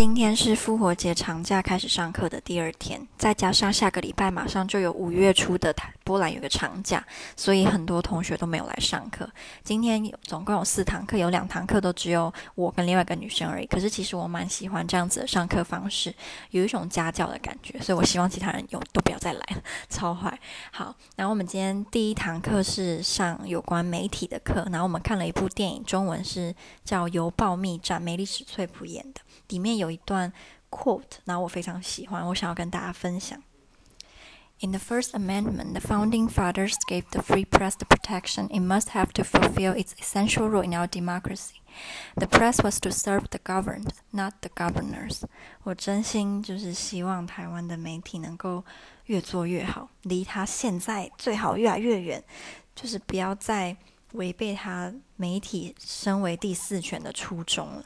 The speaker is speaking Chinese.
今天是复活节长假开始上课的第二天，再加上下个礼拜马上就有五月初的台波兰有个长假，所以很多同学都没有来上课。今天有总共有四堂课，有两堂课都只有我跟另外一个女生而已。可是其实我蛮喜欢这样子的上课方式，有一种家教的感觉，所以我希望其他人有都不要再来了，超坏。好，然后我们今天第一堂课是上有关媒体的课，然后我们看了一部电影，中文是叫《邮报密战》，梅丽史翠普演的，里面有一段 quote，然后我非常喜欢，我想要跟大家分享。In the First Amendment, the founding fathers gave the free press the protection it must have to fulfill its essential role in our democracy. The press was to serve the governed, not the governors. 我真心就是希望台湾的媒体能够越做越好，离他现在最好越来越远，就是不要再违背他媒体身为第四权的初衷了。